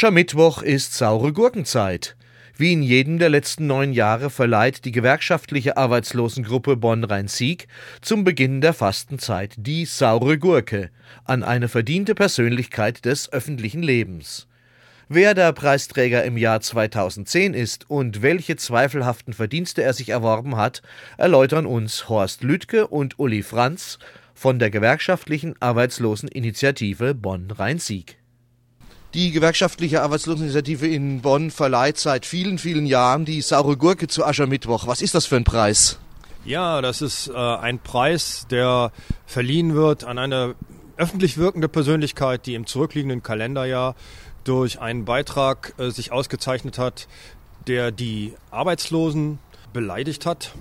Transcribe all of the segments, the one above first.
Aschermittwoch ist saure Gurkenzeit. Wie in jedem der letzten neun Jahre verleiht die gewerkschaftliche Arbeitslosengruppe Bonn-Rhein-Sieg zum Beginn der Fastenzeit die saure Gurke an eine verdiente Persönlichkeit des öffentlichen Lebens. Wer der Preisträger im Jahr 2010 ist und welche zweifelhaften Verdienste er sich erworben hat, erläutern uns Horst Lüdke und Uli Franz von der gewerkschaftlichen Arbeitsloseninitiative Bonn-Rhein-Sieg. Die gewerkschaftliche Arbeitsloseninitiative in Bonn verleiht seit vielen, vielen Jahren die saure Gurke zu Aschermittwoch. Was ist das für ein Preis? Ja, das ist äh, ein Preis, der verliehen wird an eine öffentlich wirkende Persönlichkeit, die im zurückliegenden Kalenderjahr durch einen Beitrag äh, sich ausgezeichnet hat, der die Arbeitslosen beleidigt hat,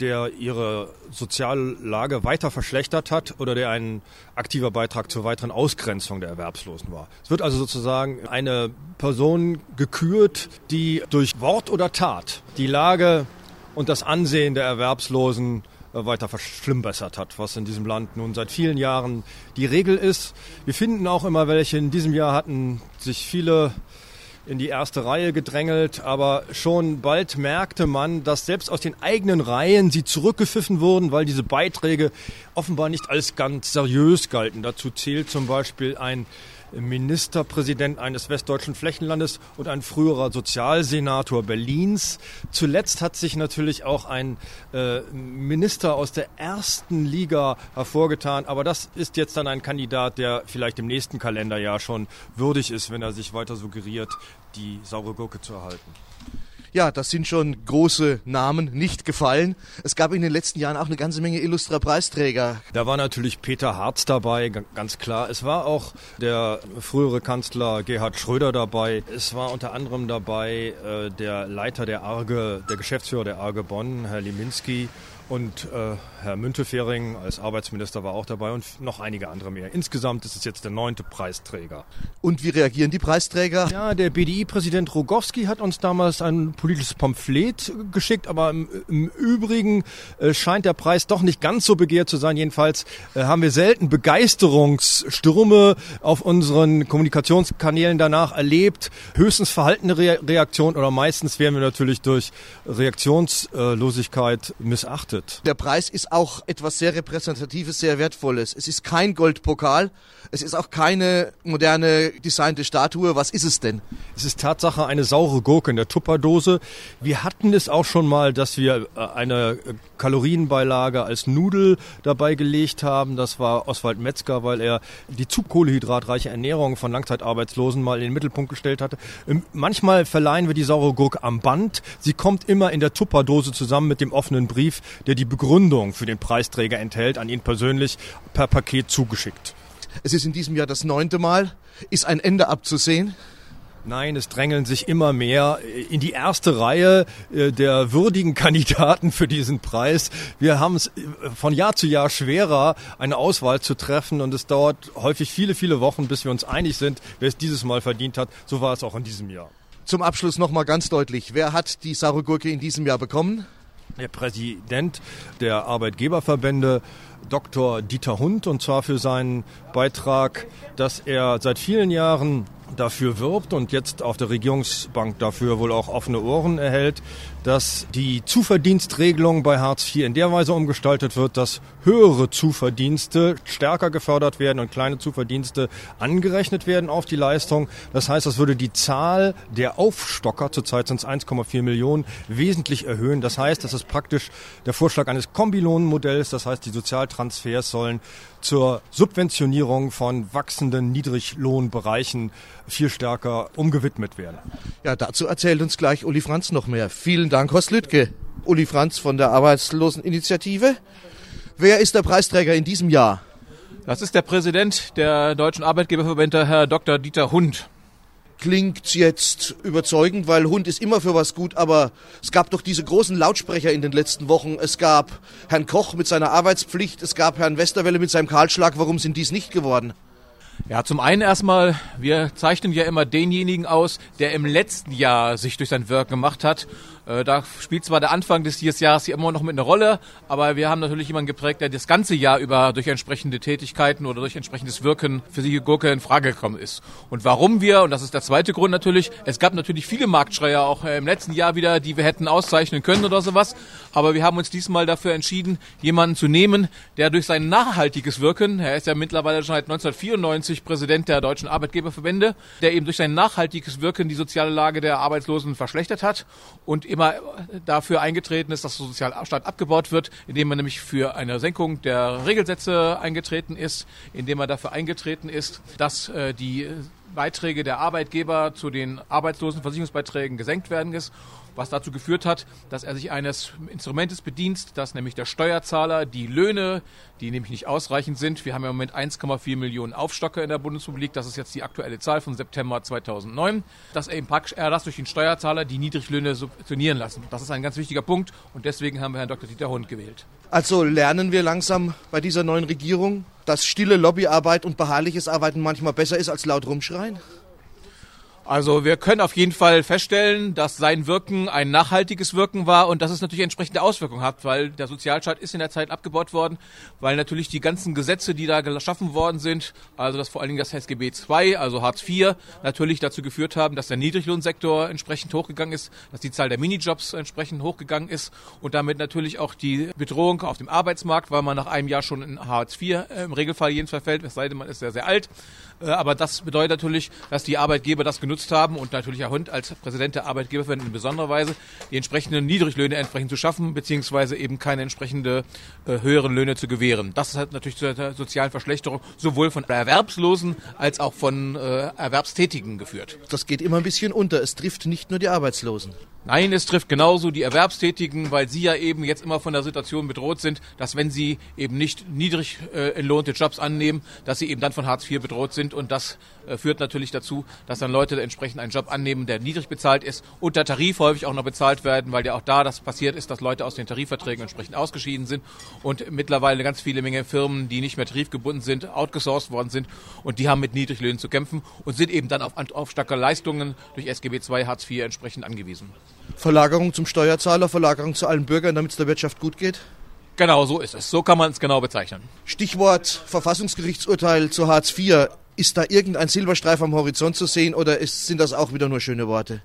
der ihre Soziallage weiter verschlechtert hat oder der ein aktiver Beitrag zur weiteren Ausgrenzung der Erwerbslosen war. Es wird also sozusagen eine Person gekürt, die durch Wort oder Tat die Lage und das Ansehen der Erwerbslosen äh, weiter verschlimmbessert hat, was in diesem Land nun seit vielen Jahren die Regel ist. Wir finden auch immer welche. In diesem Jahr hatten sich viele in die erste Reihe gedrängelt, aber schon bald merkte man, dass selbst aus den eigenen Reihen sie zurückgepfiffen wurden, weil diese Beiträge offenbar nicht als ganz seriös galten. Dazu zählt zum Beispiel ein Ministerpräsident eines westdeutschen Flächenlandes und ein früherer Sozialsenator Berlins. Zuletzt hat sich natürlich auch ein äh, Minister aus der ersten Liga hervorgetan, aber das ist jetzt dann ein Kandidat, der vielleicht im nächsten Kalenderjahr schon würdig ist, wenn er sich weiter suggeriert, die saure Gurke zu erhalten ja, das sind schon große Namen nicht gefallen. Es gab in den letzten Jahren auch eine ganze Menge illustrer Preisträger. Da war natürlich Peter Harz dabei, ganz klar. Es war auch der frühere Kanzler Gerhard Schröder dabei. Es war unter anderem dabei äh, der Leiter der Arge, der Geschäftsführer der Arge Bonn, Herr Liminski. Und äh, Herr Müntefering als Arbeitsminister war auch dabei und noch einige andere mehr. Insgesamt ist es jetzt der neunte Preisträger. Und wie reagieren die Preisträger? Ja, der BDI-Präsident Rogowski hat uns damals ein politisches Pamphlet geschickt, aber im, im Übrigen äh, scheint der Preis doch nicht ganz so begehrt zu sein. Jedenfalls äh, haben wir selten Begeisterungsstürme auf unseren Kommunikationskanälen danach erlebt. Höchstens verhaltene Re Reaktion oder meistens werden wir natürlich durch Reaktionslosigkeit missachtet. Der Preis ist auch etwas sehr Repräsentatives, sehr Wertvolles. Es ist kein Goldpokal, es ist auch keine moderne designte Statue. Was ist es denn? Es ist Tatsache eine saure Gurke in der Tupperdose. Wir hatten es auch schon mal, dass wir äh, eine Kalorienbeilage als Nudel dabei gelegt haben. Das war Oswald Metzger, weil er die zu kohlehydratreiche Ernährung von Langzeitarbeitslosen mal in den Mittelpunkt gestellt hatte. Ähm, manchmal verleihen wir die saure Gurke am Band. Sie kommt immer in der Tupperdose zusammen mit dem offenen Brief, der die Begründung für den Preisträger enthält, an ihn persönlich per Paket zugeschickt. Es ist in diesem Jahr das neunte Mal. Ist ein Ende abzusehen? Nein, es drängeln sich immer mehr in die erste Reihe äh, der würdigen Kandidaten für diesen Preis. Wir haben es äh, von Jahr zu Jahr schwerer, eine Auswahl zu treffen und es dauert häufig viele, viele Wochen, bis wir uns einig sind, wer es dieses Mal verdient hat. So war es auch in diesem Jahr. Zum Abschluss nochmal ganz deutlich. Wer hat die Sarugurke in diesem Jahr bekommen? Der Präsident der Arbeitgeberverbände Dr. Dieter Hund und zwar für seinen Beitrag, dass er seit vielen Jahren dafür wirbt und jetzt auf der Regierungsbank dafür wohl auch offene Ohren erhält, dass die Zuverdienstregelung bei Hartz IV in der Weise umgestaltet wird, dass höhere Zuverdienste stärker gefördert werden und kleine Zuverdienste angerechnet werden auf die Leistung. Das heißt, das würde die Zahl der Aufstocker, zurzeit sind es 1,4 Millionen, wesentlich erhöhen. Das heißt, das ist praktisch der Vorschlag eines Kombilohnenmodells. Das heißt, die Sozialtransfers sollen zur Subventionierung von wachsenden Niedriglohnbereichen viel stärker umgewidmet werden. Ja, dazu erzählt uns gleich Uli Franz noch mehr. Vielen Dank, Horst Lüttke. Uli Franz von der Arbeitsloseninitiative. Wer ist der Preisträger in diesem Jahr? Das ist der Präsident der Deutschen Arbeitgeberverbände, Herr Dr. Dieter Hund klingt jetzt überzeugend, weil Hund ist immer für was gut, aber es gab doch diese großen Lautsprecher in den letzten Wochen. Es gab Herrn Koch mit seiner Arbeitspflicht, es gab Herrn Westerwelle mit seinem Kahlschlag. Warum sind dies nicht geworden? Ja, zum einen erstmal, wir zeichnen ja immer denjenigen aus, der im letzten Jahr sich durch sein Wirken gemacht hat. Äh, da spielt zwar der Anfang des Jahres hier immer noch mit einer Rolle, aber wir haben natürlich jemanden geprägt, der das ganze Jahr über durch entsprechende Tätigkeiten oder durch entsprechendes Wirken für die Gurke in Frage gekommen ist. Und warum wir, und das ist der zweite Grund natürlich, es gab natürlich viele Marktschreier auch äh, im letzten Jahr wieder, die wir hätten auszeichnen können oder sowas, aber wir haben uns diesmal dafür entschieden, jemanden zu nehmen, der durch sein nachhaltiges Wirken, er ist ja mittlerweile schon seit 1994 Präsident der deutschen Arbeitgeberverbände, der eben durch sein nachhaltiges Wirken die soziale Lage der Arbeitslosen verschlechtert hat und immer dafür eingetreten ist, dass der Sozialstaat abgebaut wird, indem man nämlich für eine Senkung der Regelsätze eingetreten ist, indem er dafür eingetreten ist, dass äh, die Beiträge der Arbeitgeber zu den Arbeitslosenversicherungsbeiträgen gesenkt werden ist was dazu geführt hat, dass er sich eines Instrumentes bedient, dass nämlich der Steuerzahler die Löhne, die nämlich nicht ausreichend sind, wir haben im Moment 1,4 Millionen Aufstocker in der Bundesrepublik, das ist jetzt die aktuelle Zahl von September 2009, dass er eben praktisch er das durch den Steuerzahler die Niedriglöhne subventionieren lassen. Das ist ein ganz wichtiger Punkt und deswegen haben wir Herrn Dr. Dieter Hund gewählt. Also lernen wir langsam bei dieser neuen Regierung, dass stille Lobbyarbeit und beharrliches Arbeiten manchmal besser ist als laut rumschreien? Also wir können auf jeden Fall feststellen, dass sein Wirken ein nachhaltiges Wirken war und dass es natürlich entsprechende Auswirkungen hat, weil der Sozialstaat ist in der Zeit abgebaut worden, weil natürlich die ganzen Gesetze, die da geschaffen worden sind, also das vor allen Dingen das SGB II, also Hartz IV, natürlich dazu geführt haben, dass der Niedriglohnsektor entsprechend hochgegangen ist, dass die Zahl der Minijobs entsprechend hochgegangen ist und damit natürlich auch die Bedrohung auf dem Arbeitsmarkt, weil man nach einem Jahr schon in Hartz IV äh, im Regelfall jedenfalls fällt, es sei denn, man ist sehr, sehr alt. Äh, aber das bedeutet natürlich, dass die Arbeitgeber das genutzt haben und natürlich Herr Hund als Präsident der Arbeitgeberverbände in besonderer Weise die entsprechenden Niedriglöhne entsprechend zu schaffen, beziehungsweise eben keine entsprechende äh, höheren Löhne zu gewähren. Das hat natürlich zur sozialen Verschlechterung sowohl von Erwerbslosen als auch von äh, Erwerbstätigen geführt. Das geht immer ein bisschen unter. Es trifft nicht nur die Arbeitslosen. Nein, es trifft genauso die Erwerbstätigen, weil sie ja eben jetzt immer von der Situation bedroht sind, dass wenn sie eben nicht niedrig äh, entlohnte Jobs annehmen, dass sie eben dann von Hartz IV bedroht sind und das äh, führt natürlich dazu, dass dann Leute entsprechend einen Job annehmen, der niedrig bezahlt ist und der Tarif häufig auch noch bezahlt werden, weil ja auch da das passiert ist, dass Leute aus den Tarifverträgen entsprechend ausgeschieden sind und mittlerweile ganz viele Menge Firmen, die nicht mehr tarifgebunden sind, outgesourced worden sind und die haben mit Niedriglöhnen zu kämpfen und sind eben dann auf, auf starke Leistungen durch SGB II Hartz IV entsprechend angewiesen. Verlagerung zum Steuerzahler, Verlagerung zu allen Bürgern, damit es der Wirtschaft gut geht? Genau, so ist es. So kann man es genau bezeichnen. Stichwort Verfassungsgerichtsurteil zu Hartz IV. Ist da irgendein Silberstreif am Horizont zu sehen oder ist, sind das auch wieder nur schöne Worte?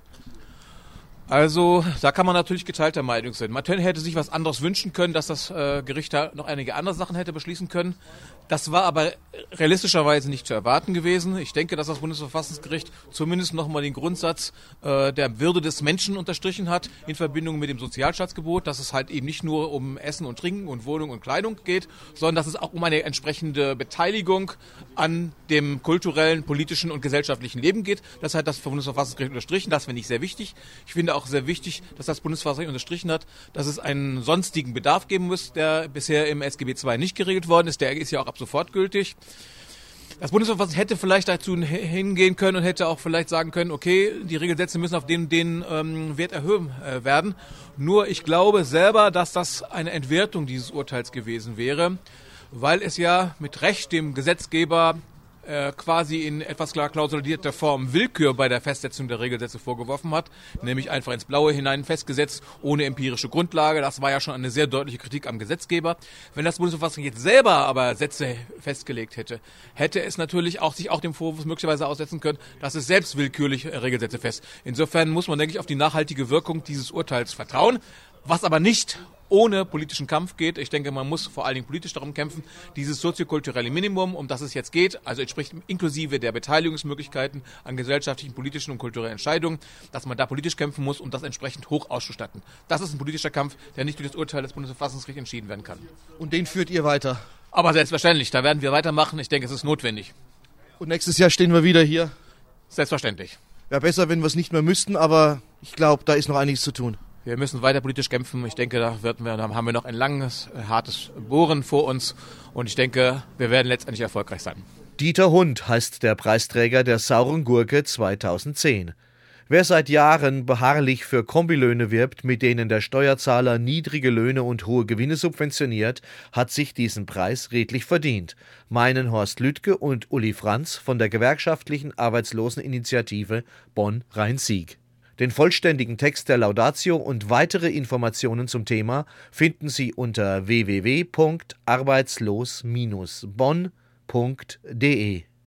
Also, da kann man natürlich geteilter Meinung sein. Man hätte sich was anderes wünschen können, dass das äh, Gericht da noch einige andere Sachen hätte beschließen können. Das war aber realistischerweise nicht zu erwarten gewesen. Ich denke, dass das Bundesverfassungsgericht zumindest nochmal den Grundsatz äh, der Würde des Menschen unterstrichen hat in Verbindung mit dem Sozialstaatsgebot, dass es halt eben nicht nur um Essen und Trinken und Wohnung und Kleidung geht, sondern dass es auch um eine entsprechende Beteiligung an dem kulturellen, politischen und gesellschaftlichen Leben geht. Das hat das Bundesverfassungsgericht unterstrichen. Das finde ich sehr wichtig. Ich finde auch sehr wichtig, dass das Bundesverfassungsgericht unterstrichen hat, dass es einen sonstigen Bedarf geben muss, der bisher im SGB II nicht geregelt worden ist. Der ist ja auch absolut sofort gültig. Das Bundesverfassung hätte vielleicht dazu hingehen können und hätte auch vielleicht sagen können, okay, die Regelsätze müssen auf den, den ähm, Wert erhöhen äh, werden. Nur ich glaube selber, dass das eine Entwertung dieses Urteils gewesen wäre, weil es ja mit Recht dem Gesetzgeber äh, quasi in etwas klar klausulierter Form Willkür bei der Festsetzung der Regelsätze vorgeworfen hat, nämlich einfach ins Blaue hinein festgesetzt, ohne empirische Grundlage. Das war ja schon eine sehr deutliche Kritik am Gesetzgeber. Wenn das Bundesverfassung jetzt selber aber Sätze festgelegt hätte, hätte es natürlich auch sich auch dem Vorwurf möglicherweise aussetzen können, dass es selbst willkürlich Regelsätze fest. Insofern muss man, denke ich, auf die nachhaltige Wirkung dieses Urteils vertrauen, was aber nicht ohne politischen Kampf geht. Ich denke, man muss vor allen Dingen politisch darum kämpfen, dieses soziokulturelle Minimum, um das es jetzt geht, also entspricht inklusive der Beteiligungsmöglichkeiten an gesellschaftlichen, politischen und kulturellen Entscheidungen, dass man da politisch kämpfen muss, um das entsprechend hoch auszustatten. Das ist ein politischer Kampf, der nicht durch das Urteil des Bundesverfassungsgerichts entschieden werden kann. Und den führt ihr weiter? Aber selbstverständlich, da werden wir weitermachen. Ich denke, es ist notwendig. Und nächstes Jahr stehen wir wieder hier? Selbstverständlich. Wäre besser, wenn wir es nicht mehr müssten, aber ich glaube, da ist noch einiges zu tun. Wir müssen weiter politisch kämpfen. Ich denke, da, wir, da haben wir noch ein langes, hartes Bohren vor uns. Und ich denke, wir werden letztendlich erfolgreich sein. Dieter Hund heißt der Preisträger der sauren Gurke 2010. Wer seit Jahren beharrlich für Kombilöhne wirbt, mit denen der Steuerzahler niedrige Löhne und hohe Gewinne subventioniert, hat sich diesen Preis redlich verdient, meinen Horst Lüttke und Uli Franz von der gewerkschaftlichen Arbeitsloseninitiative Bonn-Rhein-Sieg. Den vollständigen Text der Laudatio und weitere Informationen zum Thema finden Sie unter www.arbeitslos-bonn.de.